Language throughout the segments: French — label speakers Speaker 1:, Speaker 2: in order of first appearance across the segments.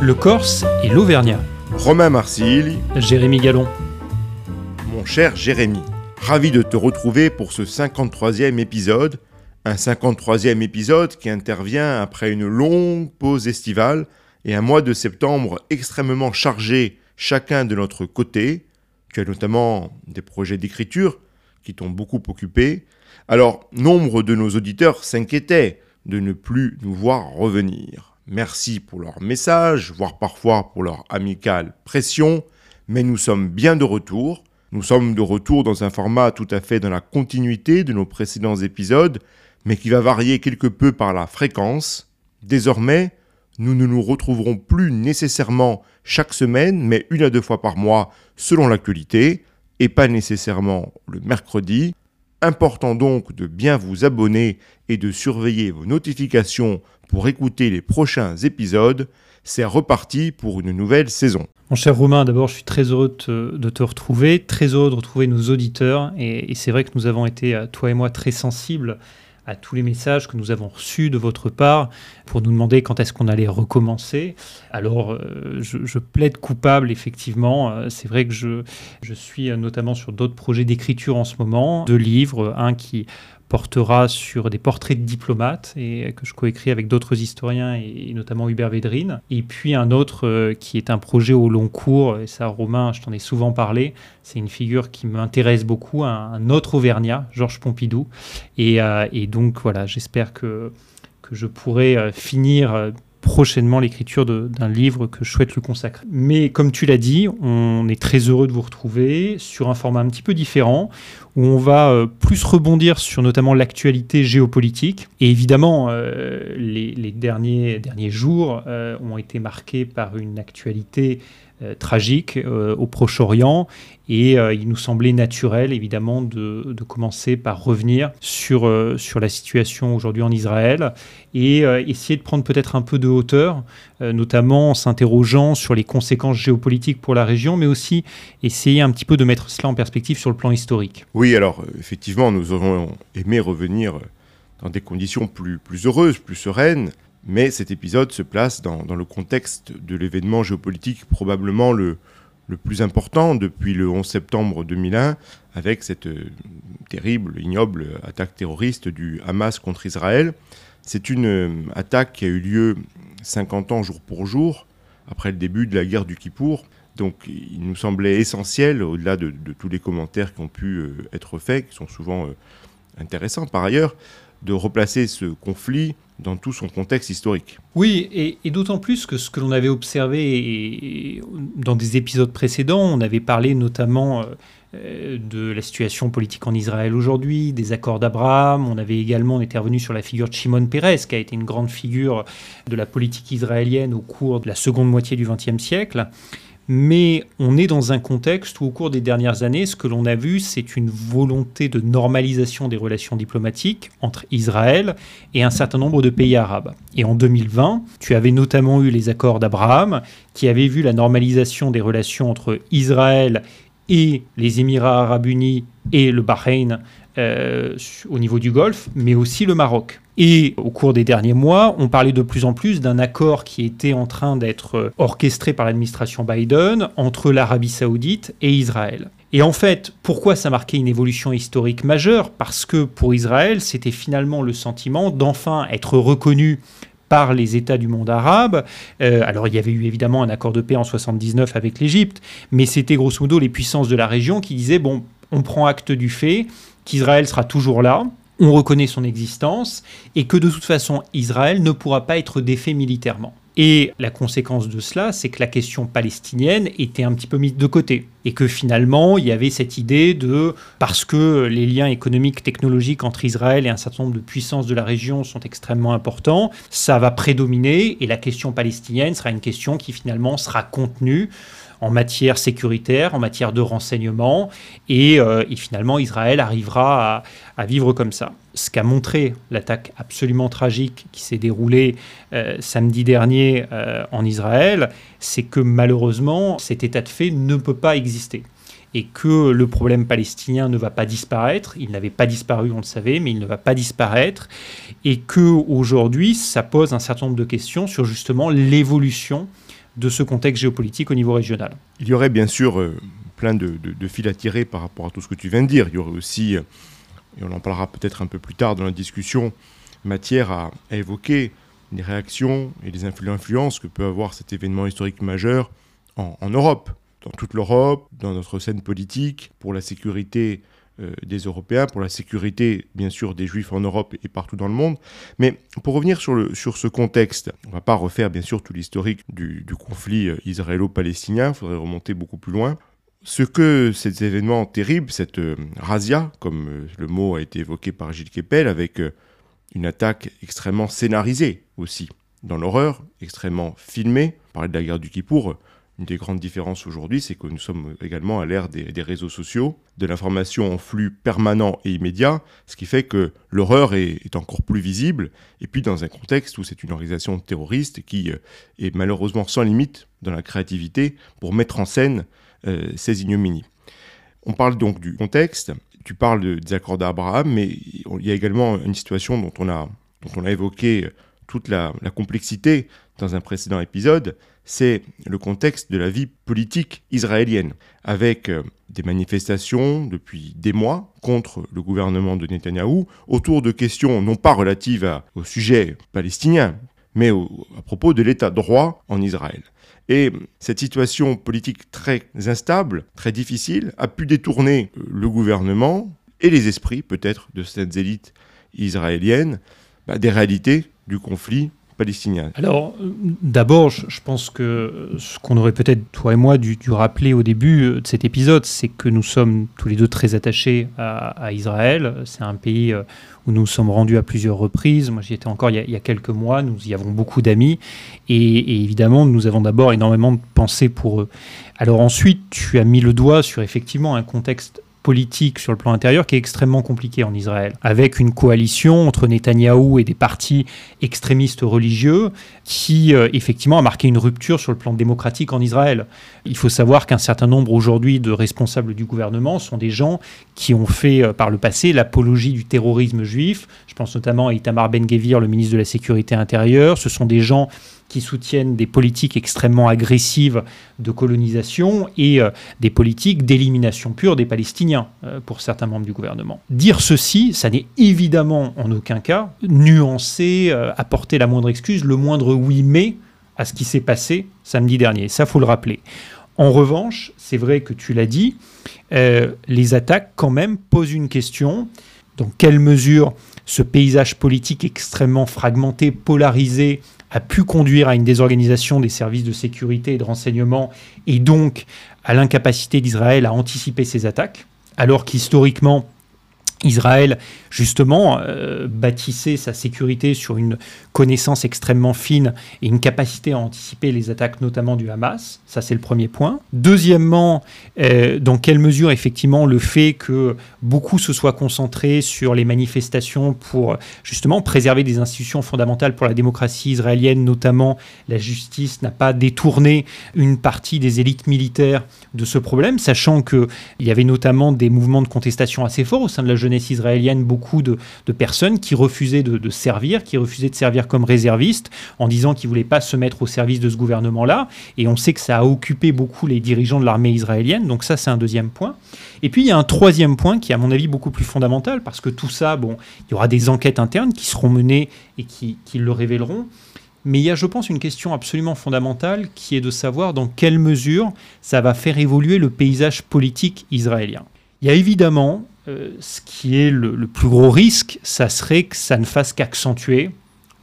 Speaker 1: le Corse et l'Auvergnat.
Speaker 2: Romain Marsilli,
Speaker 1: Jérémy Gallon.
Speaker 2: mon cher Jérémy, ravi de te retrouver pour ce 53e épisode. Un 53e épisode qui intervient après une longue pause estivale et un mois de septembre extrêmement chargé chacun de notre côté. Tu as notamment des projets d'écriture qui t'ont beaucoup occupé. Alors, nombre de nos auditeurs s'inquiétaient de ne plus nous voir revenir. Merci pour leurs messages, voire parfois pour leur amicale pression, mais nous sommes bien de retour. Nous sommes de retour dans un format tout à fait dans la continuité de nos précédents épisodes, mais qui va varier quelque peu par la fréquence. Désormais, nous ne nous retrouverons plus nécessairement chaque semaine, mais une à deux fois par mois selon l'actualité, et pas nécessairement le mercredi. Important donc de bien vous abonner et de surveiller vos notifications pour écouter les prochains épisodes. C'est reparti pour une nouvelle saison.
Speaker 1: Mon cher Romain, d'abord, je suis très heureux de te, retrouver, très heureux de retrouver nos auditeurs. Et, et c'est vrai que nous avons été, euh, toi et moi, très sensibles à tous les messages que nous avons reçus de votre part pour nous demander quand est-ce qu'on allait recommencer. Alors, euh, je, plaide coupable, effectivement. Euh, C'est vrai que je, je suis euh, notamment sur d'autres projets d'écriture en ce moment, deux livres, un qui portera sur des portraits de diplomates et que je coécris avec d'autres historiens et, notamment Hubert Védrine. Et puis un autre euh, qui est un projet au long cours, et ça Romain, je t'en ai souvent parlé, c'est une figure qui m'intéresse beaucoup, un, autre Auvergnat, Georges Pompidou. Et, euh, et donc voilà, j'espère que, que je pourrai euh, finir prochainement l'écriture d'un livre que je souhaite lui consacrer. Mais comme tu l'as dit, on est très heureux de vous retrouver sur un format un petit peu différent où on va euh, plus rebondir sur notamment l'actualité géopolitique. Et évidemment, euh, les, les derniers, derniers jours euh, ont été marqués par une actualité euh, tragique euh, au Proche-Orient et euh, il nous semblait naturel évidemment de, de commencer par revenir sur, sur la situation aujourd'hui en Israël et essayer de prendre peut-être un peu de hauteur, notamment en s'interrogeant sur les conséquences géopolitiques pour la région, mais aussi essayer un petit peu de mettre cela en perspective sur le plan historique.
Speaker 2: Oui, alors effectivement, nous aurions aimé revenir dans des conditions plus, plus heureuses, plus sereines, mais cet épisode se place dans, dans le contexte de l'événement géopolitique probablement le, le plus important depuis le 11 septembre 2001, avec cette euh, terrible, ignoble attaque terroriste du Hamas contre Israël. C'est une euh, attaque qui a eu lieu 50 ans jour pour jour, après le début de la guerre du Kippour. Donc il nous semblait essentiel, au-delà de, tous les commentaires qui ont pu euh, être faits, qui sont souvent intéressants par ailleurs, de replacer ce conflit dans tout son contexte historique.
Speaker 1: Oui, et, d'autant plus que ce que l'on avait observé dans des épisodes précédents, on avait parlé notamment euh, euh, de la situation politique en Israël aujourd'hui, des accords d'Abraham. On avait également revenu sur la figure de Shimon Peres, qui a été une grande figure de la politique israélienne au cours de la seconde moitié du XXe siècle. Mais on est dans un contexte où, au cours des dernières années, ce que l'on a vu, c'est une volonté de normalisation des relations diplomatiques entre Israël et un certain nombre de pays arabes. Et en 2020, tu avais notamment eu les accords d'Abraham, qui avaient vu la normalisation des relations entre Israël et les Émirats arabes unis et le Bahreïn euh, au niveau du Golfe, mais aussi le Maroc. Et au cours des derniers mois, on parlait de plus en plus d'un accord qui était en train d'être euh, orchestré par l'administration Biden entre l'Arabie saoudite et Israël. Et en fait, pourquoi ça marquait une évolution historique majeure? Parce que pour Israël, c'était finalement le sentiment d'enfin être reconnu par les États du monde arabe. Euh, alors il y avait eu évidemment un accord de paix en 79 avec l'Égypte, mais c'était grosso modo les puissances de la région qui disaient, bon, on prend acte du fait qu'Israël sera toujours là, on reconnaît son existence, et que de toute façon Israël ne pourra pas être défait militairement. Et la conséquence de cela, c'est que la question palestinienne était un petit peu mise de côté. Et que finalement, il y avait cette idée de, parce que les liens économiques, technologiques entre Israël et un certain nombre de puissances de la région sont extrêmement importants, ça va prédominer et la question palestinienne sera une question qui finalement sera contenue en matière sécuritaire, en matière de renseignement, et, euh, finalement Israël arrivera à, à, vivre comme ça. Ce qu'a montré l'attaque absolument tragique qui s'est déroulée euh, samedi dernier euh, en Israël, c'est que malheureusement cet état de fait ne peut pas exister et que le problème palestinien ne va pas disparaître. Il n'avait pas disparu, on le savait, mais il ne va pas disparaître. Et que aujourd'hui, ça pose un certain nombre de questions sur justement l'évolution de ce contexte géopolitique au niveau régional.
Speaker 2: Il y aurait bien sûr euh, plein de, fils à tirer par rapport à tout ce que tu viens de dire. Il y aurait aussi, et on en parlera peut-être un peu plus tard dans la discussion, matière à, évoquer les réactions et les influences que peut avoir cet événement historique majeur en Europe dans toute l'Europe, dans notre scène politique, pour la sécurité euh, des Européens, pour la sécurité bien sûr des Juifs en Europe et partout dans le monde. Mais pour revenir sur, le, sur ce contexte, on ne va pas refaire bien sûr tout l'historique du, conflit euh, israélo-palestinien, il faudrait remonter beaucoup plus loin. Ce que ces événements terribles, cette euh, razzia, comme le mot a été évoqué par Gilles Kepel, avec une attaque extrêmement scénarisée aussi, dans l'horreur, extrêmement filmée, parler de la guerre du Kippour, une des grandes différences aujourd'hui, c'est que nous sommes également à l'ère des, réseaux sociaux, de l'information en flux permanent et immédiat, ce qui fait que l'horreur est, encore plus visible, et puis dans un contexte où c'est une organisation terroriste qui euh, est malheureusement sans limite dans la créativité pour mettre en scène euh, ces ignominies. On parle donc du contexte, tu parles des accords d'Abraham, mais il y a également une situation dont on a, dont on a évoqué toute la complexité dans un précédent épisode, c'est le contexte de la vie politique israélienne, avec euh, des manifestations depuis des mois contre le gouvernement de Netanyahou autour de questions non pas relatives au sujet palestinien, mais à propos de l'état de droit en Israël. Et cette situation politique très instable, très difficile, a pu détourner euh, le gouvernement et les esprits peut-être de cette élite israélienne bah, des réalités du conflit
Speaker 1: alors, d'abord, je, pense que ce qu'on aurait peut-être, toi et moi, dû, rappeler au début euh, de cet épisode, c'est que nous sommes tous les deux très attachés à, Israël. C'est un pays euh, où nous sommes rendus à plusieurs reprises. Moi, j'y étais encore il y, a, quelques mois. Nous y avons beaucoup d'amis. Et, évidemment, nous avons d'abord énormément de pensées pour eux. Alors ensuite, tu as mis le doigt sur effectivement un contexte politique sur le plan intérieur qui est extrêmement compliqué en Israël, avec une coalition entre Netanyahou et des partis extrémistes religieux qui euh, effectivement a marqué une rupture sur le plan démocratique en Israël. Il faut savoir qu'un certain nombre aujourd'hui de responsables du gouvernement sont des gens qui ont fait euh, par le passé l'apologie du terrorisme juif. Je pense notamment à Itamar Ben-Gvir, le ministre de la Sécurité intérieure. Ce sont des gens qui soutiennent des politiques extrêmement agressives de colonisation et euh, des politiques d'élimination pure des Palestiniens euh, pour certains membres du gouvernement. Dire ceci, ça n'est évidemment en aucun cas nuancer, euh, apporter la moindre excuse, le moindre oui mais à ce qui s'est passé samedi dernier. Ça, faut le rappeler. En revanche, c'est vrai que tu l'as dit, les attaques quand même posent une question. Dans quelle mesure ce paysage politique extrêmement fragmenté, polarisé, a pu conduire à une désorganisation des services de sécurité et de renseignement et donc à l'incapacité d'Israël à anticiper ses attaques, alors qu'historiquement, Israël, justement, euh, bâtissait sa sécurité sur une connaissance extrêmement fine et une capacité à anticiper les attaques, notamment du Hamas. Ça, c'est le premier point. Deuxièmement, euh, dans quelle mesure, effectivement, le fait que beaucoup se soient concentrés sur les manifestations pour, justement, préserver des institutions fondamentales pour la démocratie israélienne, notamment la justice, n'a pas détourné une partie des élites militaires de ce problème, sachant qu'il y avait notamment des mouvements de contestation assez forts au sein de la jeunesse israélienne, beaucoup de, personnes qui refusaient de, servir, qui refusaient de servir comme réservistes, en disant qu'ils ne voulaient pas se mettre au service de ce gouvernement-là. Et on sait que ça a occupé beaucoup les dirigeants de l'armée israélienne, donc ça c'est un deuxième point. Et puis il y a un troisième point qui est à mon avis beaucoup plus fondamental, parce que tout ça, bon, il y aura des enquêtes internes qui seront menées et qui, qui le révéleront. Mais il y a, je pense, une question absolument fondamentale qui est de savoir dans quelle mesure ça va faire évoluer le paysage politique israélien. Il y a évidemment euh, ce qui est le, plus gros risque, ça serait que ça ne fasse qu'accentuer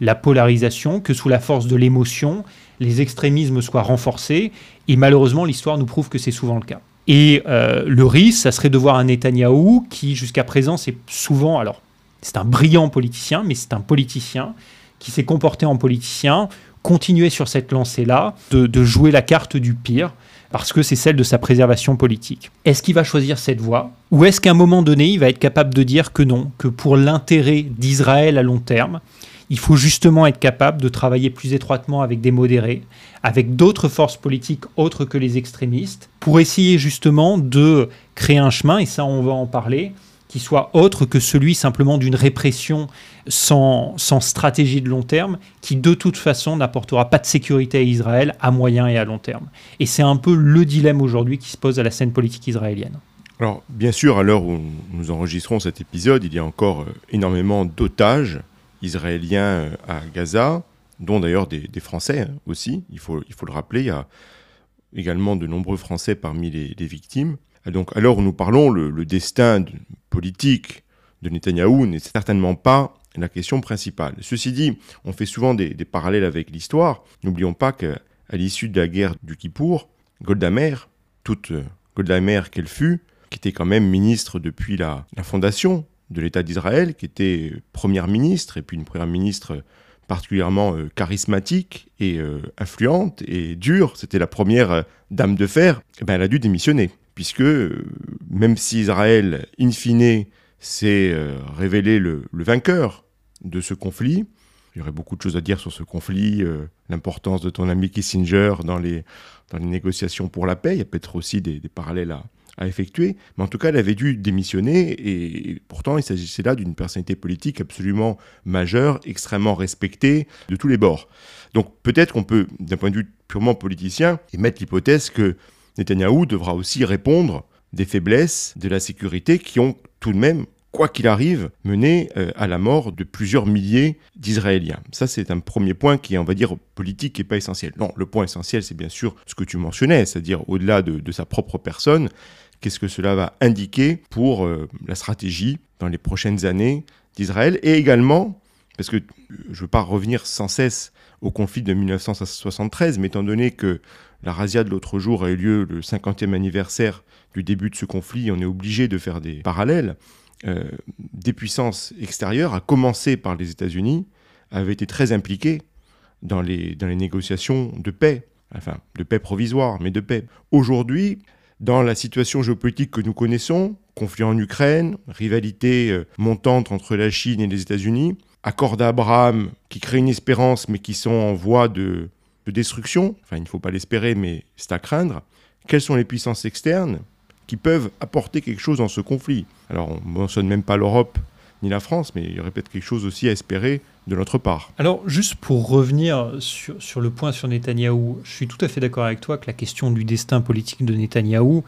Speaker 1: la polarisation, que sous la force de l'émotion, les extrémismes soient renforcés. Et malheureusement, l'histoire nous prouve que c'est souvent le cas. Et euh, le risque, ça serait de voir un Netanyahou qui, jusqu'à présent, c'est souvent, alors, c'est un brillant politicien, mais c'est un politicien qui s'est comporté en politicien, continuer sur cette lancée-là, de, jouer la carte du pire, parce que c'est celle de sa préservation politique. Est-ce qu'il va choisir cette voie? Ou est-ce qu'à un moment donné, il va être capable de dire que non, que pour l'intérêt d'Israël à long terme, il faut justement être capable de travailler plus étroitement avec des modérés, avec d'autres forces politiques autres que les extrémistes, pour essayer justement de créer un chemin, et ça on va en parler, qui soit autre que celui simplement d'une répression sans, sans stratégie de long terme, qui de toute façon n'apportera pas de sécurité à Israël à moyen et à long terme. Et c'est un peu le dilemme aujourd'hui qui se pose à la scène politique israélienne.
Speaker 2: Alors, bien sûr, à l'heure où nous enregistrons cet épisode, il y a encore euh, énormément d'otages israéliens euh, à Gaza, dont d'ailleurs des, Français hein, aussi, il faut, il faut le rappeler. Il y a également de nombreux Français parmi les, victimes. Donc, à l'heure où nous parlons, le, destin politique de Netanyahou n'est certainement pas la question principale. Ceci dit, on fait souvent des, parallèles avec l'histoire. N'oublions pas qu'à l'issue de la guerre du Kippour, Golda Meir, toute euh, Golda Meir qu'elle fut, qui était quand même ministre depuis la, fondation de l'État d'Israël, qui était première ministre, et puis une première ministre particulièrement euh, charismatique et euh, influente et dure, c'était la première euh, dame de fer, eh ben, elle a dû démissionner, puisque même si Israël, in fine, s'est révélé le, vainqueur de ce conflit, il y aurait beaucoup de choses à dire sur ce conflit, l'importance de ton ami Kissinger dans les, négociations pour la paix, il y a peut-être aussi des, parallèles à, à effectuer. Mais en tout cas, elle avait dû démissionner et pourtant, il s'agissait là d'une personnalité politique absolument majeure, extrêmement respectée de tous les bords. Donc peut-être qu'on peut, d'un point de vue purement politicien, émettre l'hypothèse que Netanyahou devra aussi répondre des faiblesses de la sécurité qui ont tout de même quoi qu'il arrive, mené euh, à la mort de plusieurs milliers d'Israéliens. Ça, c'est un premier point qui on va dire, politique et pas essentiel. Non, le point essentiel, c'est bien sûr ce que tu mentionnais, c'est-à-dire au-delà de, sa propre personne, qu'est-ce que cela va indiquer pour euh, la stratégie dans les prochaines années d'Israël et également, parce que je ne veux pas revenir sans cesse au conflit de 1973, mais étant donné que la razzia de l'autre jour a eu lieu le 50e anniversaire du début de ce conflit, on est obligé de faire des parallèles. Euh, des puissances extérieures, à commencer par les États-Unis, avaient été très impliquées dans les, dans les négociations de paix, enfin de paix provisoire, mais de paix. Aujourd'hui, dans la situation géopolitique que nous connaissons, conflit en Ukraine, rivalité euh, montante entre la Chine et les États-Unis, accord d'Abraham qui crée une espérance mais qui sont en voie de, destruction, enfin il ne faut pas l'espérer mais c'est à craindre, quelles sont les puissances externes qui peuvent apporter quelque chose dans ce conflit? Alors on ne mentionne même pas l'Europe ni la France, mais il y aurait peut-être quelque chose aussi à espérer de notre part.
Speaker 1: Alors, juste pour revenir sur, sur le point sur Netanyahou, je suis tout à fait d'accord avec toi que la question du destin politique de Netanyahou,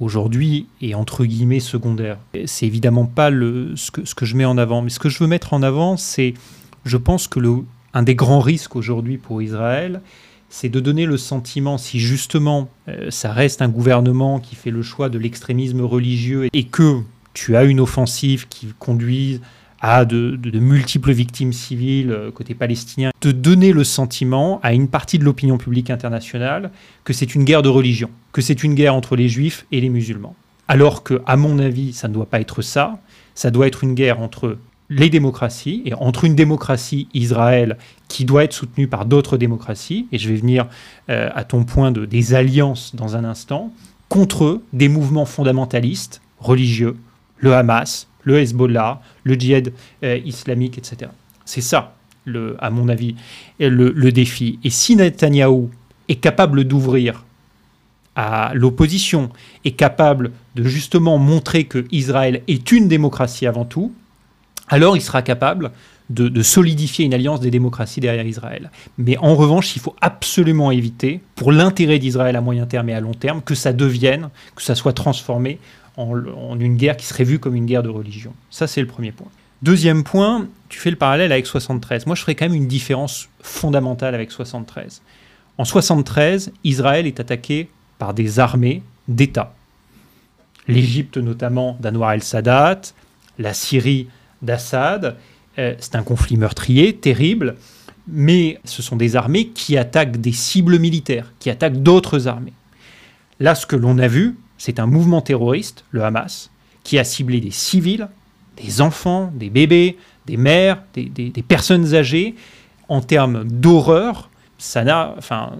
Speaker 1: aujourd'hui, est entre guillemets secondaire. C'est évidemment pas le, ce, que, ce que je mets en avant, mais ce que je veux mettre en avant, c'est, je pense que le, un des grands risques aujourd'hui pour Israël, c'est de donner le sentiment, si justement euh, ça reste un gouvernement qui fait le choix de l'extrémisme religieux et que tu as une offensive qui conduit à de, multiples victimes civiles euh, côté palestinien, de donner le sentiment à une partie de l'opinion publique internationale que c'est une guerre de religion, que c'est une guerre entre les juifs et les musulmans. Alors que, à mon avis, ça ne doit pas être ça. Ça doit être une guerre entre les démocraties et entre une démocratie Israël qui doit être soutenue par d'autres démocraties, et je vais venir euh, à ton point de, des alliances dans un instant, contre des mouvements fondamentalistes religieux le Hamas, le Hezbollah, le djihad euh, islamique, etc. C'est ça, à mon avis, le, défi. Et si Netanyahou est capable d'ouvrir à l'opposition, est capable de justement montrer que Israël est une démocratie avant tout, alors il sera capable de, solidifier une alliance des démocraties derrière Israël. Mais en revanche, il faut absolument éviter, pour l'intérêt d'Israël à moyen terme et à long terme, que ça devienne, que ça soit transformé en, une guerre qui serait vue comme une guerre de religion. Ça, c'est le premier point. Deuxième point, tu fais le parallèle avec 73. Moi, je ferais quand même une différence fondamentale avec 73. En 73, Israël est attaqué par des armées d'État. L'Égypte notamment d'Anwar el-Sadat, la Syrie d'Assad. Euh, c'est un conflit meurtrier, terrible, mais ce sont des armées qui attaquent des cibles militaires, qui attaquent d'autres armées. Là, ce que l'on a vu, c'est un mouvement terroriste, le Hamas, qui a ciblé des civils, des enfants, des bébés, des mères, des, personnes âgées. En termes d'horreur, ça n'a, enfin,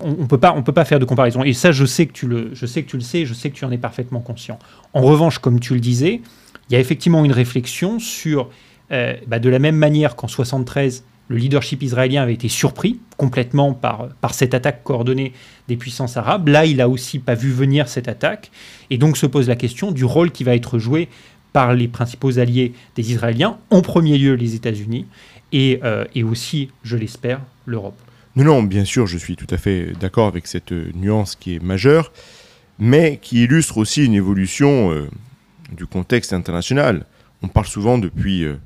Speaker 1: on, ne peut pas, on peut pas faire de comparaison. Et ça, je sais que tu le, je sais que tu le sais, je sais que tu en es parfaitement conscient. En revanche, comme tu le disais, il y a effectivement une réflexion sur, euh, bah, de la même manière qu'en 73, le leadership israélien avait été surpris complètement par, par cette attaque coordonnée des puissances arabes. Là, il n'a aussi pas vu venir cette attaque. Et donc se pose la question du rôle qui va être joué par les principaux alliés des Israéliens, en premier lieu les États-Unis, et, et aussi, je l'espère, l'Europe.
Speaker 2: Non, non, bien sûr, je suis tout à fait d'accord avec cette nuance qui est majeure, mais qui illustre aussi une évolution euh, du contexte international. On parle souvent depuis euh,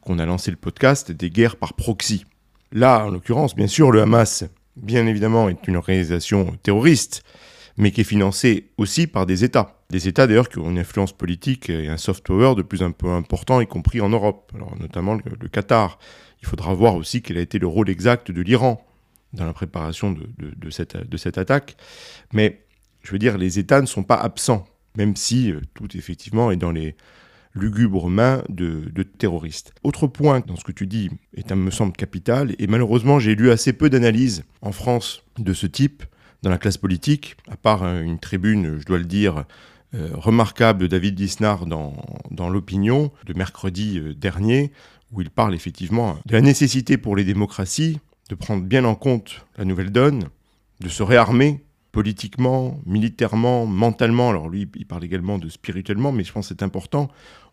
Speaker 2: qu'on a lancé le podcast des guerres par proxy. Là, en l'occurrence, bien sûr, le Hamas, bien évidemment, est une organisation terroriste, mais qui est financée aussi par des États. Des États d'ailleurs qui ont une influence politique et un soft power de plus en plus important, y compris en Europe, alors notamment le, Qatar. Il faudra voir aussi quel a été le rôle exact de l'Iran dans la préparation de, cette, attaque. Mais je veux dire, les États ne sont pas absents, même si euh, tout effectivement est dans les lugubres mains de, terroristes. Autre point dans ce que tu dis est, me semble, capital, et malheureusement j'ai lu assez peu d'analyses en France de ce type dans la classe politique, à part une tribune, je dois le dire, euh, remarquable de David Lisnard dans, dans l'opinion de mercredi euh, dernier, où il parle effectivement de la nécessité pour les démocraties de prendre bien en compte la nouvelle donne, de se réarmer politiquement, militairement, mentalement. Alors lui, il parle également de spirituellement, mais je pense que c'est important.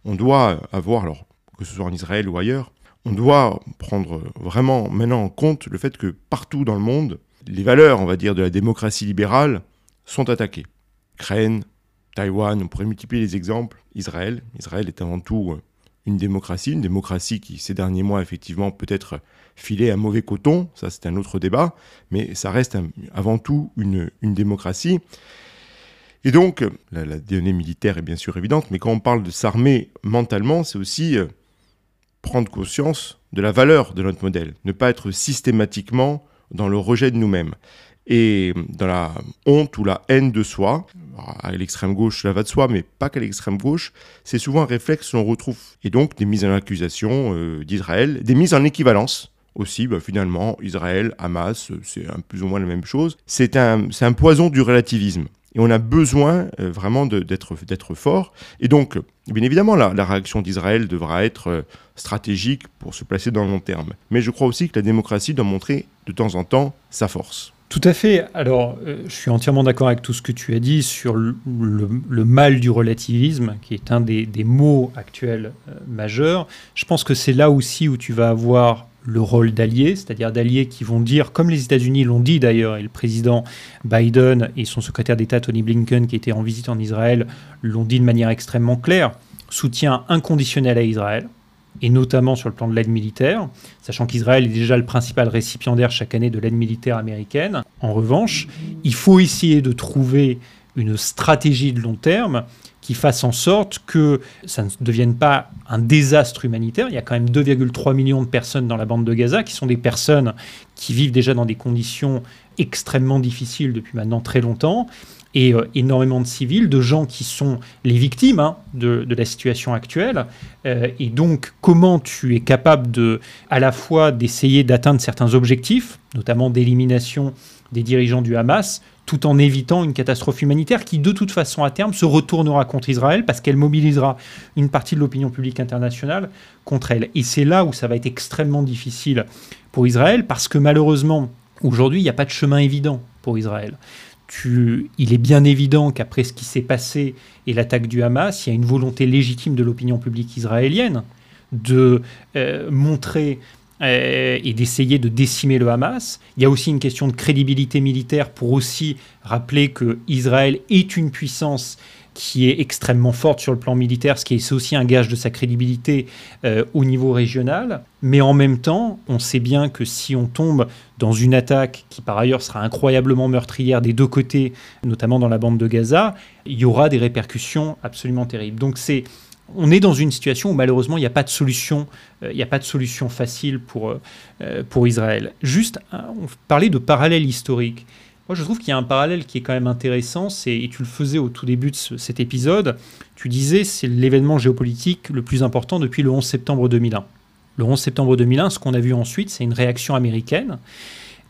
Speaker 2: On doit avoir, alors que ce soit en Israël ou ailleurs, on doit prendre vraiment maintenant en compte le fait que partout dans le monde, les valeurs, on va dire, de la démocratie libérale sont attaquées. Ukraine, Taïwan, on pourrait multiplier les exemples. Israël, Israël est avant tout une démocratie, une démocratie qui ces derniers mois effectivement peut-être filer un mauvais coton, ça c'est un autre débat, mais ça reste avant tout une, démocratie. Et donc, la, la, donnée militaire est bien sûr évidente, mais quand on parle de s'armer mentalement, c'est aussi euh, prendre conscience de la valeur de notre modèle, ne pas être systématiquement dans le rejet de nous-mêmes et dans la honte ou la haine de soi. À l'extrême gauche, cela va de soi, mais pas qu'à l'extrême gauche. C'est souvent un réflexe qu'on retrouve. Et donc des mises en accusation euh, d'Israël, des mises en équivalence aussi, bah, finalement, Israël, Hamas, c'est plus ou moins la même chose. C'est un, poison du relativisme. Et on a besoin euh, vraiment d'être fort. Et donc, bien évidemment, la, réaction d'Israël devra être euh, stratégique pour se placer dans le long terme. Mais je crois aussi que la démocratie doit montrer de temps en temps sa force.
Speaker 1: Tout à fait. Alors, euh, je suis entièrement d'accord avec tout ce que tu as dit sur le, mal du relativisme, qui est un des, mots actuels majeurs. Je pense que c'est là aussi où tu vas avoir le rôle d'alliés, c'est-à-dire d'alliés qui vont dire, comme les États-Unis l'ont dit d'ailleurs, et le président Biden et son secrétaire d'État Tony Blinken, qui était en visite en Israël, l'ont dit de manière extrêmement claire, soutien inconditionnel à Israël, et notamment sur le plan de l'aide militaire, sachant qu'Israël est déjà le principal récipiendaire chaque année de l'aide militaire américaine. En revanche, il faut essayer de trouver une stratégie de long terme qui fasse en sorte que ça ne devienne pas un désastre humanitaire. Il y a quand même 2,3 millions de personnes dans la bande de Gaza qui sont des personnes qui vivent déjà dans des conditions extrêmement difficiles depuis maintenant très longtemps et euh, énormément de civils, de gens qui sont les victimes hein, de, la situation actuelle. Euh, et donc, comment tu es capable de, à la fois d'essayer d'atteindre certains objectifs, notamment d'élimination des dirigeants du Hamas, tout en évitant une catastrophe humanitaire qui, de toute façon, à terme, se retournera contre Israël parce qu'elle mobilisera une partie de l'opinion publique internationale contre elle. Et c'est là où ça va être extrêmement difficile pour Israël parce que malheureusement, aujourd'hui, il n'y a pas de chemin évident pour Israël. Il est bien évident qu'après ce qui s'est passé et l'attaque du Hamas, il y a une volonté légitime de l'opinion publique israélienne de euh, montrer euh, et d'essayer de décimer le Hamas. Il y a aussi une question de crédibilité militaire pour aussi rappeler que Israël est une puissance qui est extrêmement forte sur le plan militaire, ce qui est aussi un gage de sa crédibilité euh, au niveau régional. Mais en même temps, on sait bien que si on tombe dans une attaque qui par ailleurs sera incroyablement meurtrière des deux côtés, notamment dans la bande de Gaza, il y aura des répercussions absolument terribles. Donc c'est on est dans une situation où malheureusement il n'y a pas de solution, euh, il n'y a pas de solution facile pour, euh, pour Israël. Juste, on parlait de parallèle historique. Moi, je trouve qu'il y a un parallèle qui est quand même intéressant, et tu le faisais au tout début de cet épisode. Tu disais c'est l'événement géopolitique le plus important depuis le 11 septembre 2001. Le 11 septembre 2001, ce qu'on a vu ensuite, c'est une réaction américaine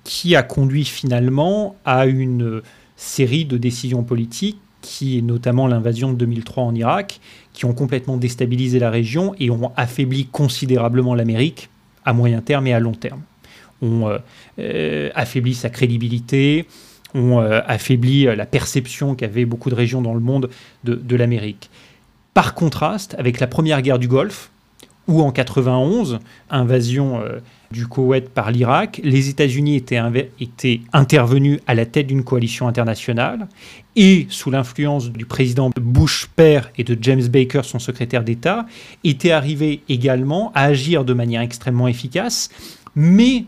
Speaker 1: qui a conduit finalement à une série de décisions politiques qui est notamment l'invasion de 2003 en Irak, qui ont complètement déstabilisé la région et ont affaibli considérablement l'Amérique à moyen terme et à long terme. Ont euh, euh, affaibli sa crédibilité, ont euh, affaibli la perception qu'avaient beaucoup de régions dans le monde de, de l'Amérique. Par contraste, avec la première guerre du Golfe, ou en 91, invasion du Koweït par l'Irak, les États-Unis étaient, étaient, intervenus à la tête d'une coalition internationale et, sous l'influence du président Bush père et de James Baker, son secrétaire d'État, étaient arrivés également à agir de manière extrêmement efficace, mais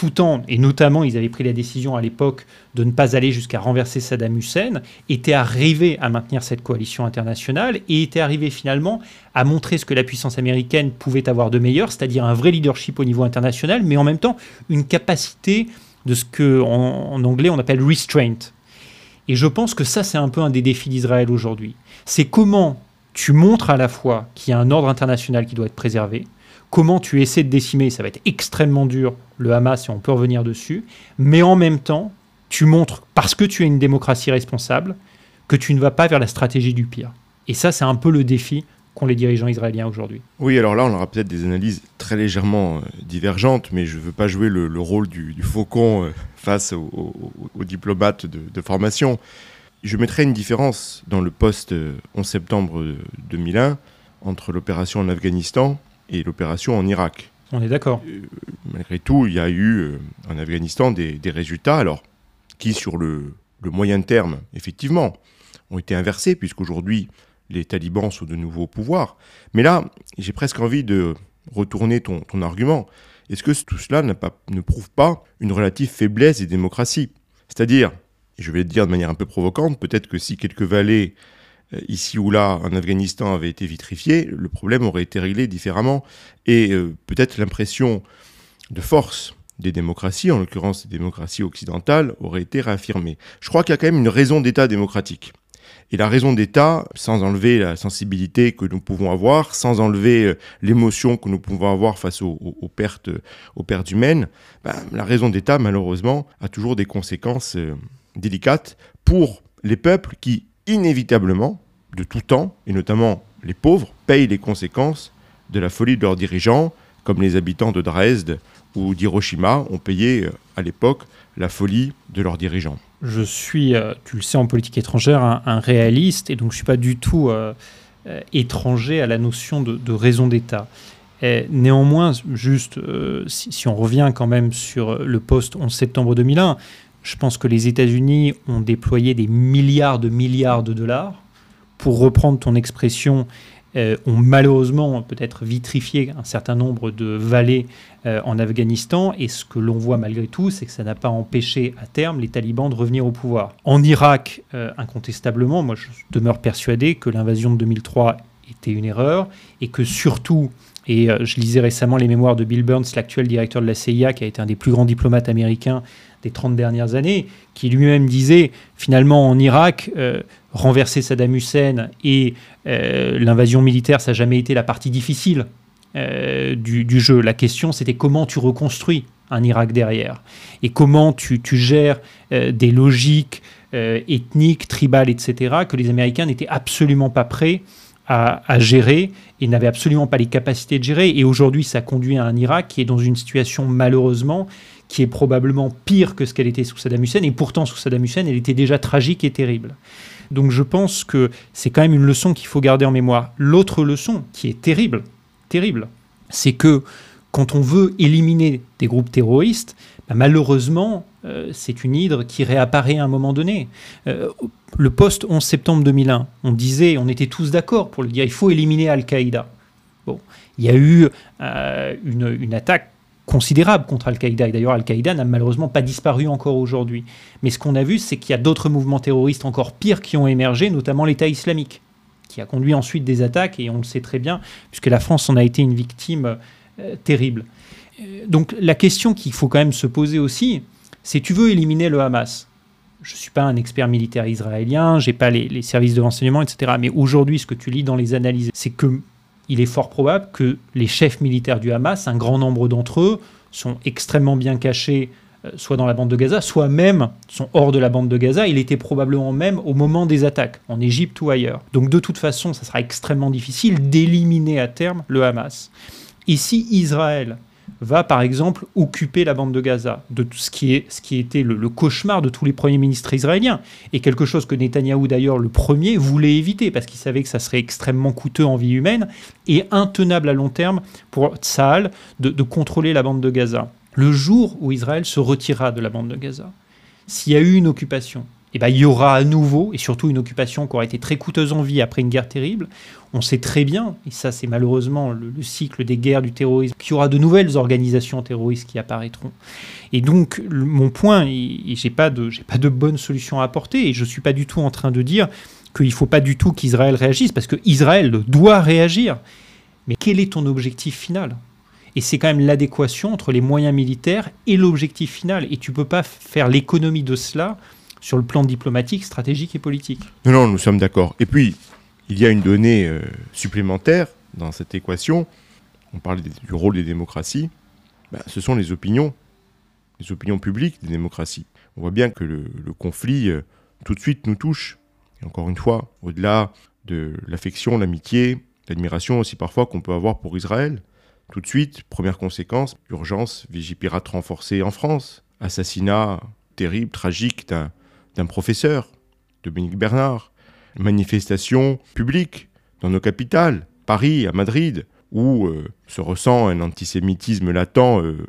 Speaker 1: tout en, et notamment ils avaient pris la décision à l'époque de ne pas aller jusqu'à renverser Saddam Hussein, étaient arrivés à maintenir cette coalition internationale et étaient arrivés finalement à montrer ce que la puissance américaine pouvait avoir de meilleur, c'est-à-dire un vrai leadership au niveau international, mais en même temps une capacité de ce que en, anglais on appelle restraint. Et je pense que ça c'est un peu un des défis d'Israël aujourd'hui. C'est comment tu montres à la fois qu'il y a un ordre international qui doit être préservé, comment tu essaies de décimer, ça va être extrêmement dur, le Hamas, et on peut revenir dessus, mais en même temps, tu montres, parce que tu es une démocratie responsable, que tu ne vas pas vers la stratégie du pire. Et ça, c'est un peu le défi qu'ont les dirigeants israéliens aujourd'hui.
Speaker 2: Oui, alors là, on aura peut-être des analyses très légèrement euh, divergentes, mais je ne veux pas jouer le, rôle du, faucon euh, face aux, diplomates de, formation. Je mettrai une différence dans le post 11 euh, septembre 2001 entre l'opération en Afghanistan et l'opération en Irak.
Speaker 1: On est d'accord.
Speaker 2: Euh, malgré tout, il y a eu euh, en Afghanistan des, résultats, alors qui sur le, moyen terme, effectivement, ont été inversés, puisqu'aujourd'hui, les talibans sont de nouveau au pouvoir. Mais là, j'ai presque envie de retourner ton, ton argument. Est-ce que tout cela pas, ne prouve pas une relative faiblesse des démocraties? C'est-à-dire, je vais le dire de manière un peu provocante, peut-être que si quelques vallées ici ou là en Afghanistan avait été vitrifié, le problème aurait été réglé différemment. Et euh, peut-être l'impression de force des démocraties, en l'occurrence des démocraties occidentales, aurait été réaffirmée. Je crois qu'il y a quand même une raison d'État démocratique. Et la raison d'État, sans enlever la sensibilité que nous pouvons avoir, sans enlever euh, l'émotion que nous pouvons avoir face aux, pertes, aux pertes humaines, ben, la raison d'État, malheureusement, a toujours des conséquences délicates pour les peuples qui, inévitablement, de tout temps, et notamment les pauvres, payent les conséquences de la folie de leurs dirigeants, comme les habitants de Dresde ou d'Hiroshima ont payé euh, à l'époque la folie de leurs dirigeants.
Speaker 1: Je suis, euh, tu le sais, en politique étrangère, un, réaliste, et donc je ne suis pas du tout euh, étranger à la notion de, raison d'État. Néanmoins, juste, si, si, on revient quand même sur le post 11 septembre 2001, je pense que les États-Unis ont déployé des milliards de milliards de dollars. Pour reprendre ton expression, euh, ont malheureusement peut-être vitrifié un certain nombre de vallées euh, en Afghanistan. Et ce que l'on voit malgré tout, c'est que ça n'a pas empêché à terme les talibans de revenir au pouvoir. En Irak, euh, incontestablement, moi je demeure persuadé que l'invasion de 2003 était une erreur et que surtout et je lisais récemment les mémoires de Bill Burns, l'actuel directeur de la CIA, qui a été un des plus grands diplomates américains des 30 dernières années, qui lui-même disait finalement en Irak, euh, renverser Saddam Hussein et euh, l'invasion militaire, ça n'a jamais été la partie difficile euh, du, jeu. La question, c'était comment tu reconstruis un Irak derrière et comment tu, gères des logiques ethniques, tribales, etc., que les Américains n'étaient absolument pas prêts à, gérer et n'avaient absolument pas les capacités de gérer. Et aujourd'hui, ça conduit à un Irak qui est dans une situation malheureusement qui est probablement pire que ce qu'elle était sous Saddam Hussein, et pourtant sous Saddam Hussein, elle était déjà tragique et terrible. Donc je pense que c'est quand même une leçon qu'il faut garder en mémoire. L'autre leçon, qui est terrible, terrible, c'est que quand on veut éliminer des groupes terroristes, bah, malheureusement, euh, c'est une hydre qui réapparaît à un moment donné. Euh, le post 11 septembre 2001, on disait, on était tous d'accord pour le dire, il faut éliminer Al-Qaïda. Bon, il y a eu euh, une, une attaque considérable contre Al-Qaïda. Et d'ailleurs, Al-Qaïda n'a malheureusement pas disparu encore aujourd'hui. Mais ce qu'on a vu, c'est qu'il y a d'autres mouvements terroristes encore pires qui ont émergé, notamment l'État islamique, qui a conduit ensuite des attaques, et on le sait très bien, puisque la France en a été une victime terrible. Donc la question qu'il faut quand même se poser aussi, c'est tu veux éliminer le Hamas je ne suis pas un expert militaire israélien, j'ai pas les, services de renseignement, etc. Mais aujourd'hui, ce que tu lis dans les analyses, c'est que il est fort probable que les chefs militaires du Hamas, un grand nombre d'entre eux, sont extrêmement bien cachés, euh, soit dans la bande de Gaza, soit même sont hors de la bande de Gaza. Il était probablement même au moment des attaques, en Égypte ou ailleurs. Donc de toute façon, ça sera extrêmement difficile d'éliminer à terme le Hamas. Et si Israël va par exemple occuper la bande de Gaza, de tout ce qui, est, ce qui était le, cauchemar de tous les premiers ministres israéliens, et quelque chose que Netanyahou d'ailleurs le premier voulait éviter, parce qu'il savait que ça serait extrêmement coûteux en vie humaine et intenable à long terme pour Tsahal de, de contrôler la bande de Gaza. Le jour où Israël se retirera de la bande de Gaza, s'il y a eu une occupation, eh ben, il y aura à nouveau, et surtout une occupation qui aura été très coûteuse en vie après une guerre terrible, on sait très bien, et ça c'est malheureusement le, cycle des guerres du terrorisme, qu'il y aura de nouvelles organisations terroristes qui apparaîtront. Et donc mon point, et, j'ai pas de j'ai pas de bonne solution à apporter, et je suis pas du tout en train de dire qu'il ne faut pas du tout qu'Israël réagisse, parce que Israël doit réagir. Mais quel est ton objectif final? Et c'est quand même l'adéquation entre les moyens militaires et l'objectif final. Et tu peux pas faire l'économie de cela sur le plan diplomatique, stratégique et politique.
Speaker 2: Non, non, nous sommes d'accord. Et puis, il y a une donnée euh, supplémentaire dans cette équation. On parle du rôle des démocraties. Ben, ce sont les opinions, les opinions publiques des démocraties. On voit bien que le, conflit, euh, tout de suite, nous touche. Et encore une fois, au-delà de l'affection, l'amitié, l'admiration aussi parfois qu'on peut avoir pour Israël, tout de suite, première conséquence, urgence, Vigipirate renforcée en France, assassinat terrible, tragique d'un d'un professeur, Dominique Bernard, manifestation publique dans nos capitales, Paris, à Madrid, où euh, se ressent un antisémitisme latent euh,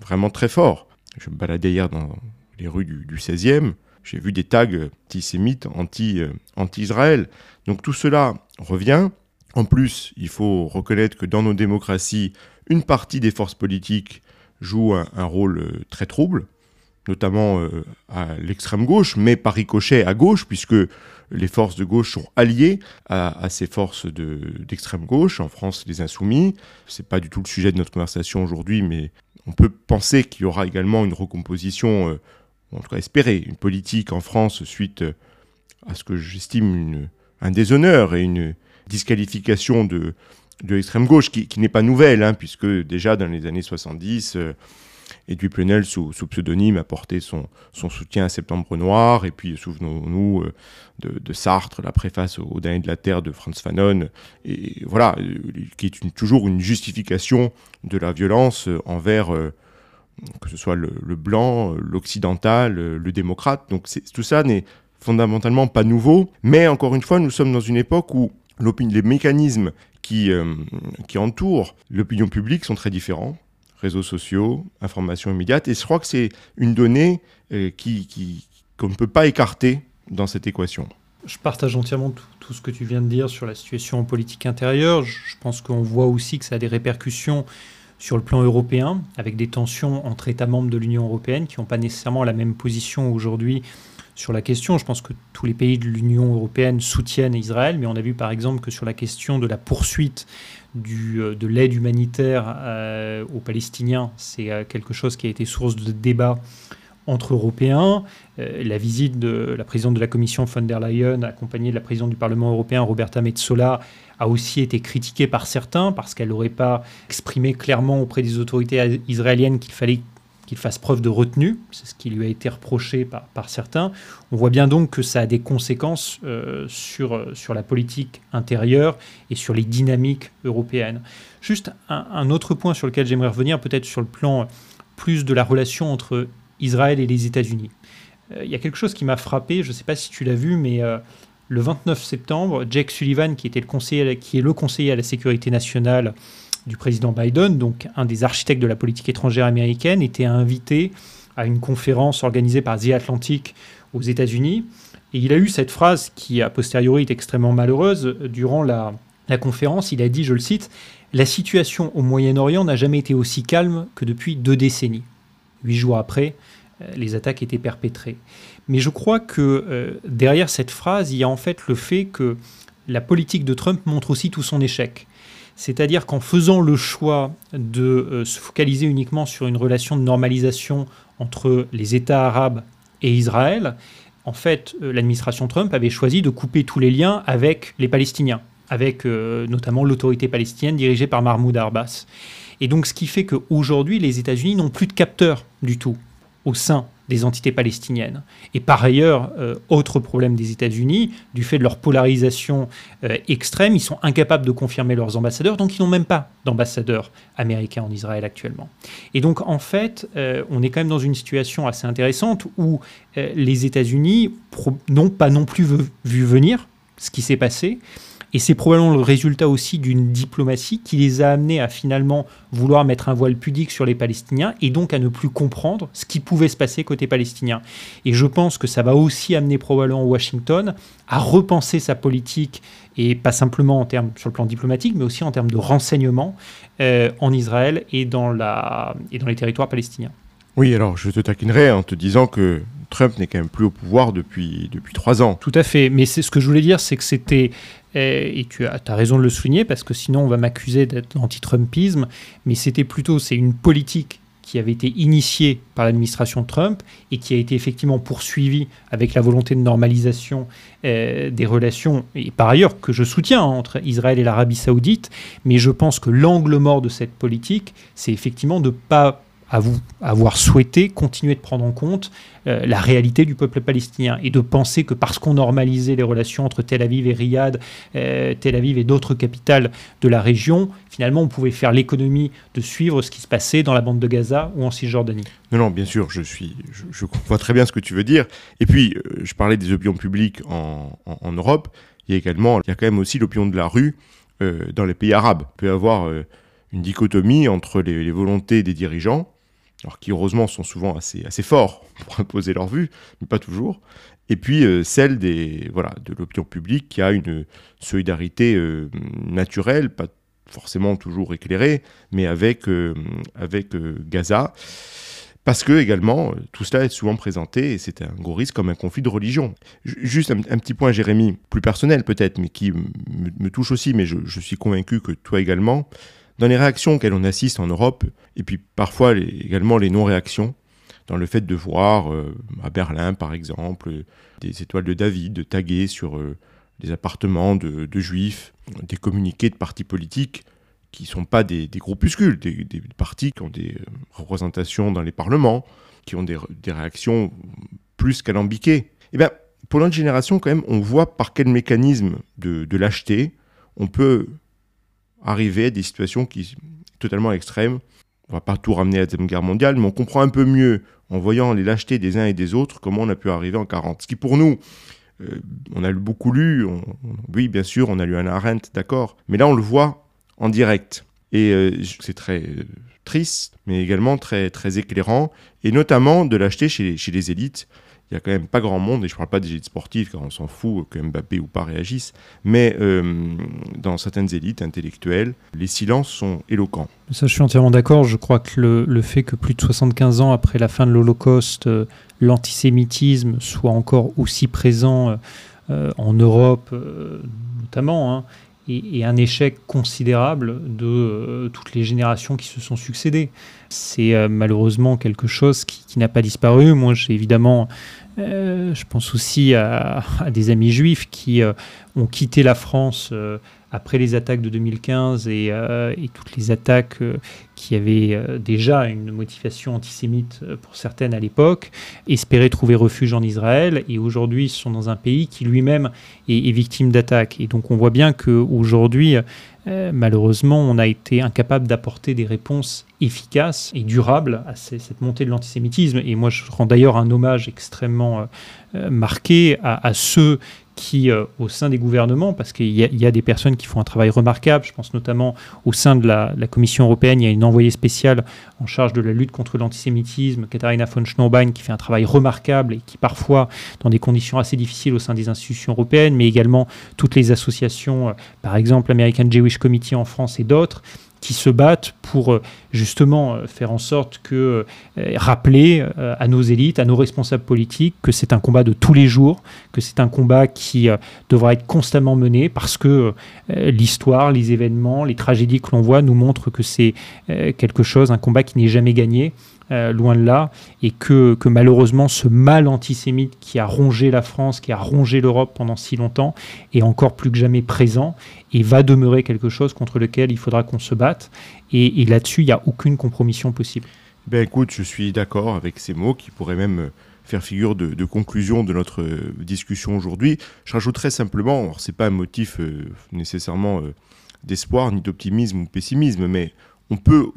Speaker 2: vraiment très fort. Je me baladais hier dans les rues du, 16e, j'ai vu des tags antisémites, euh, anti-Israël. Donc tout cela revient. En plus, il faut reconnaître que dans nos démocraties, une partie des forces politiques joue un rôle très trouble notamment à l'extrême gauche, mais par ricochet à gauche, puisque les forces de gauche sont alliées à, ces forces d'extrême gauche, en France les insoumis. Ce n'est pas du tout le sujet de notre conversation aujourd'hui, mais on peut penser qu'il y aura également une recomposition, euh, en tout cas espérer, une politique en France suite euh, à ce que j'estime un déshonneur et une disqualification de, de l'extrême gauche, qui, n'est pas nouvelle, hein, puisque déjà dans les années 70, et Plenel, sous, sous, pseudonyme, a porté son, soutien à Septembre Noir. Et puis, souvenons-nous euh, de, Sartre, la préface au, dernier de la Terre de Franz Fanon. Et voilà, euh, qui est toujours une justification de la violence envers, euh, que ce soit le, blanc, l'occidental, le démocrate. Donc, tout ça n'est fondamentalement pas nouveau. Mais encore une fois, nous sommes dans une époque où les mécanismes qui entourent l'opinion publique sont très différents réseaux sociaux, information immédiate. Et je crois que c'est une donnée euh, qui, qu'on ne peut pas écarter dans cette équation.
Speaker 1: Je partage entièrement tout, ce que tu viens de dire sur la situation politique intérieure. Je, pense qu'on voit aussi que ça a des répercussions sur le plan européen, avec des tensions entre États membres de l'Union européenne qui n'ont pas nécessairement la même position aujourd'hui sur la question. Je pense que tous les pays de l'Union européenne soutiennent Israël, mais on a vu par exemple que sur la question de la poursuite euh, de l'aide humanitaire euh, aux Palestiniens, c'est euh, quelque chose qui a été source de débat entre Européens. la visite de la présidente de la Commission von der Leyen, accompagnée de la présidente du Parlement européen, Roberta Metsola, a aussi été critiquée par certains parce qu'elle n'aurait pas exprimé clairement auprès des autorités israéliennes qu'il fallait qu'il fasse preuve de retenue, c'est ce qui lui a été reproché par, certains. On voit bien donc que ça a des conséquences euh, sur, euh, sur la politique intérieure et sur les dynamiques européennes. Juste un, autre point sur lequel j'aimerais revenir, peut-être sur le plan plus de la relation entre Israël et les États-Unis. Euh, il y a quelque chose qui m'a frappé, je ne sais pas si tu l'as vu, mais le 29 septembre, Jake Sullivan, qui, était le qui est le conseiller à la sécurité nationale du président Biden, donc un des architectes de la politique étrangère américaine, était invité à une conférence organisée par The Atlantic aux États-Unis. Et il a eu cette phrase qui, a posteriori, est extrêmement malheureuse. Durant la, conférence, il a dit, je le cite, La situation au Moyen-Orient n'a jamais été aussi calme que depuis deux décennies. Huit jours après, euh, les attaques étaient perpétrées. Mais je crois que euh, derrière cette phrase, il y a en fait le fait que la politique de Trump montre aussi tout son échec. C'est-à-dire qu'en faisant le choix de euh, se focaliser uniquement sur une relation de normalisation entre les États arabes et Israël, en fait, euh, l'administration Trump avait choisi de couper tous les liens avec les Palestiniens, avec euh, notamment l'autorité palestinienne dirigée par Mahmoud Abbas. Et donc, ce qui fait qu'aujourd'hui, les États-Unis n'ont plus de capteurs du tout au sein des entités palestiniennes. Et par ailleurs, euh, autre problème des États-Unis, du fait de leur polarisation euh, extrême, ils sont incapables de confirmer leurs ambassadeurs, donc ils n'ont même pas d'ambassadeur américain en Israël actuellement. Et donc en fait, euh, on est quand même dans une situation assez intéressante où les États-Unis n'ont pas non plus vu venir ce qui s'est passé. Et c'est probablement le résultat aussi d'une diplomatie qui les a amenés à finalement vouloir mettre un voile pudique sur les Palestiniens et donc à ne plus comprendre ce qui pouvait se passer côté palestinien. Et je pense que ça va aussi amener probablement Washington à repenser sa politique et pas simplement en termes sur le plan diplomatique, mais aussi en termes de renseignement euh, en Israël et dans, la, et dans les territoires palestiniens.
Speaker 2: Oui, alors je te taquinerai en te disant que Trump n'est quand même plus au pouvoir depuis, depuis trois ans.
Speaker 1: Tout à fait, mais c'est ce que je voulais dire, c'est que c'était et tu as, raison de le souligner parce que sinon on va m'accuser d'être anti-Trumpisme, mais c'était plutôt c'est une politique qui avait été initiée par l'administration Trump et qui a été effectivement poursuivie avec la volonté de normalisation euh, des relations, et par ailleurs que je soutiens hein, entre Israël et l'Arabie saoudite, mais je pense que l'angle mort de cette politique, c'est effectivement de ne pas à vous avoir souhaité continuer de prendre en compte euh, la réalité du peuple palestinien et de penser que parce qu'on normalisait les relations entre Tel Aviv et Riyad, euh, Tel Aviv et d'autres capitales de la région, finalement on pouvait faire l'économie de suivre ce qui se passait dans la bande de Gaza ou en Cisjordanie.
Speaker 2: Non, non, bien sûr, je, suis, je, vois très bien ce que tu veux dire. Et puis, euh, je parlais des opinions publiques en, en, Europe, il y a également, il y a quand même aussi l'opinion de la rue dans les pays arabes. Il peut y avoir une dichotomie entre les volontés des dirigeants alors qui heureusement sont souvent assez, assez forts pour imposer leur vue, mais pas toujours, et puis euh, celle des, voilà, de l'opinion publique qui a une solidarité euh, naturelle, pas forcément toujours éclairée, mais avec, euh, avec Gaza. Parce que également, tout cela est souvent présenté, et c'est un gros risque, comme un conflit de religion. Juste un, petit point, Jérémy, plus personnel peut-être, mais qui me, touche aussi, mais je, je suis convaincu que toi également, dans les réactions auxquelles on assiste en Europe, et puis parfois également les non-réactions, dans le fait de voir euh, à Berlin par exemple des étoiles de David taguées sur euh, des appartements de, juifs, des communiqués de partis politiques qui ne sont pas des, groupuscules, des, partis qui ont des euh, représentations dans les parlements, qui ont des, réactions plus qu'alambiquées. Eh bien, pour notre génération, quand même, on voit par quel mécanisme de lâcheté on peut arriver à des situations qui sont totalement extrêmes. On va pas tout ramener à la Deuxième Guerre mondiale, mais on comprend un peu mieux, en voyant les lâchetés des uns et des autres, comment on a pu arriver en 40. Ce qui pour nous, euh, on a beaucoup lu, oui bien sûr, on a lu un Arendt, d'accord, mais là on le voit en direct. Et euh, c'est très euh, triste, mais également très, très éclairant, et notamment de l'acheter chez les élites il y a quand même pas grand monde, et je parle pas des élites sportives, car on s'en fout que Mbappé ou pas réagisse, mais euh, dans certaines élites intellectuelles, les silences sont éloquents.
Speaker 1: Ça, je suis entièrement d'accord. Je crois que le, fait que plus de 75 ans après la fin de l'Holocauste, euh, l'antisémitisme soit encore aussi présent euh, en Europe, notamment, hein, et, un échec considérable de toutes les générations qui se sont succédées. C'est malheureusement quelque chose qui n'a pas disparu. Moi, j'ai évidemment euh, je pense aussi à, des amis juifs qui euh, ont quitté la France euh, après les attaques de 2015 et, toutes les attaques qui avaient déjà une motivation antisémite pour certaines à l'époque, espéraient trouver refuge en Israël et aujourd'hui sont dans un pays qui lui-même est, est, victime d'attaques. Et donc on voit bien qu'aujourd'hui, euh, malheureusement, on a été incapable d'apporter des réponses efficaces et durables à cette montée de l'antisémitisme. Et moi, je rends d'ailleurs un hommage extrêmement euh, euh, marqué à, ceux qui, au sein des gouvernements, parce qu'il y, a des personnes qui font un travail remarquable, je pense notamment au sein de la, Commission européenne, il y a une envoyée spéciale en charge de la lutte contre l'antisémitisme, Katharina von Schnobein, qui fait un travail remarquable et qui parfois, dans des conditions assez difficiles au sein des institutions européennes, mais également toutes les associations, par exemple l'American Jewish Committee en France et d'autres, qui se battent pour euh, justement euh, faire en sorte que euh, rappeler à nos élites, à nos responsables politiques que c'est un combat de tous les jours, que c'est un combat qui devra être constamment mené parce que l'histoire, les événements, les tragédies que l'on voit nous montrent que c'est quelque chose, un combat qui n'est jamais gagné euh, loin de là, et que, que, malheureusement ce mal antisémite qui a rongé la France, qui a rongé l'Europe pendant si longtemps, est encore plus que jamais présent et va demeurer quelque chose contre lequel il faudra qu'on se batte. Et, là-dessus, il n'y a aucune compromission possible.
Speaker 2: Ben écoute, je suis d'accord avec ces mots qui pourraient même faire figure de, conclusion de notre discussion aujourd'hui. Je rajouterais simplement, ce n'est pas un motif nécessairement d'espoir, ni d'optimisme ou pessimisme, mais on peut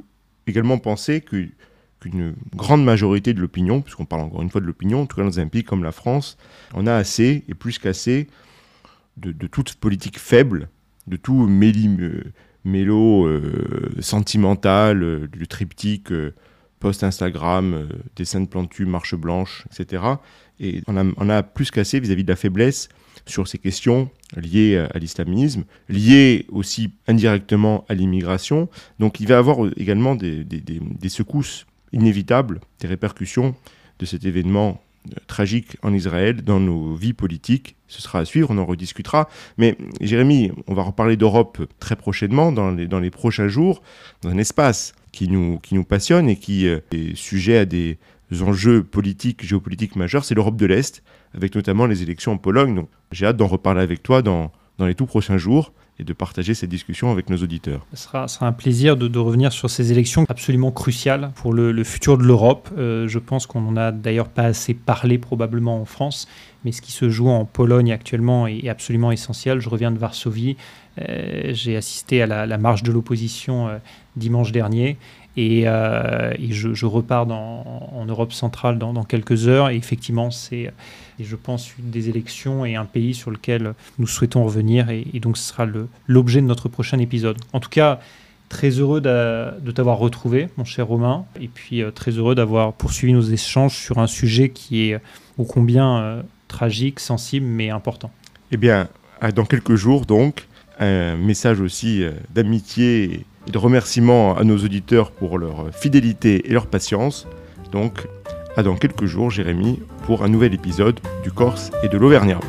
Speaker 2: également penser qu'une grande majorité de l'opinion, puisqu'on parle encore une fois de l'opinion, en tout cas dans un pays comme la France, on a assez, et plus qu'assez, de, toute politique faible, de tout mélo euh, sentimental, euh, du triptyque euh, post-Instagram, dessin de plantu, marche blanche, etc. Et on a, on a plus qu'assez vis-à-vis de la faiblesse sur ces questions liées à l'islamisme, liées aussi indirectement à l'immigration. Donc il va y avoir également des, secousses inévitables, des répercussions de cet événement euh, tragique en Israël dans nos vies politiques. Ce sera à suivre, on en rediscutera. Mais Jérémy, on va reparler d'Europe très prochainement, dans les, dans les prochains jours, dans un espace qui nous, qui nous passionne et qui euh, est sujet à des enjeux politiques, géopolitiques majeurs, c'est l'Europe de l'Est, avec notamment les élections en Pologne. Donc j'ai hâte d'en reparler avec toi dans, dans les tout prochains jours et de partager cette discussion avec nos auditeurs.
Speaker 1: Ce sera, un plaisir de, revenir sur ces élections absolument cruciales pour le, futur de l'Europe. Euh, je pense qu'on n'en a d'ailleurs pas assez parlé probablement en France, mais ce qui se joue en Pologne actuellement est absolument essentiel. Je reviens de Varsovie, euh, j'ai assisté à la, la marche de l'opposition euh, dimanche dernier et, euh, je, repars en Europe centrale dans, quelques heures. Et effectivement, c'est, je pense, une des élections et un pays sur lequel nous souhaitons revenir. Et, donc, ce sera l'objet de notre prochain épisode. En tout cas, très heureux de, t'avoir retrouvé, mon cher Romain. Et puis, euh, très heureux d'avoir poursuivi nos échanges sur un sujet qui est ô combien euh, tragique, sensible, mais important.
Speaker 2: Eh bien, dans quelques jours, donc, un message aussi d'amitié et de remerciements à nos auditeurs pour leur fidélité et leur patience. Donc, à dans quelques jours, Jérémy, pour un nouvel épisode du Corse et de l'Auvergnat.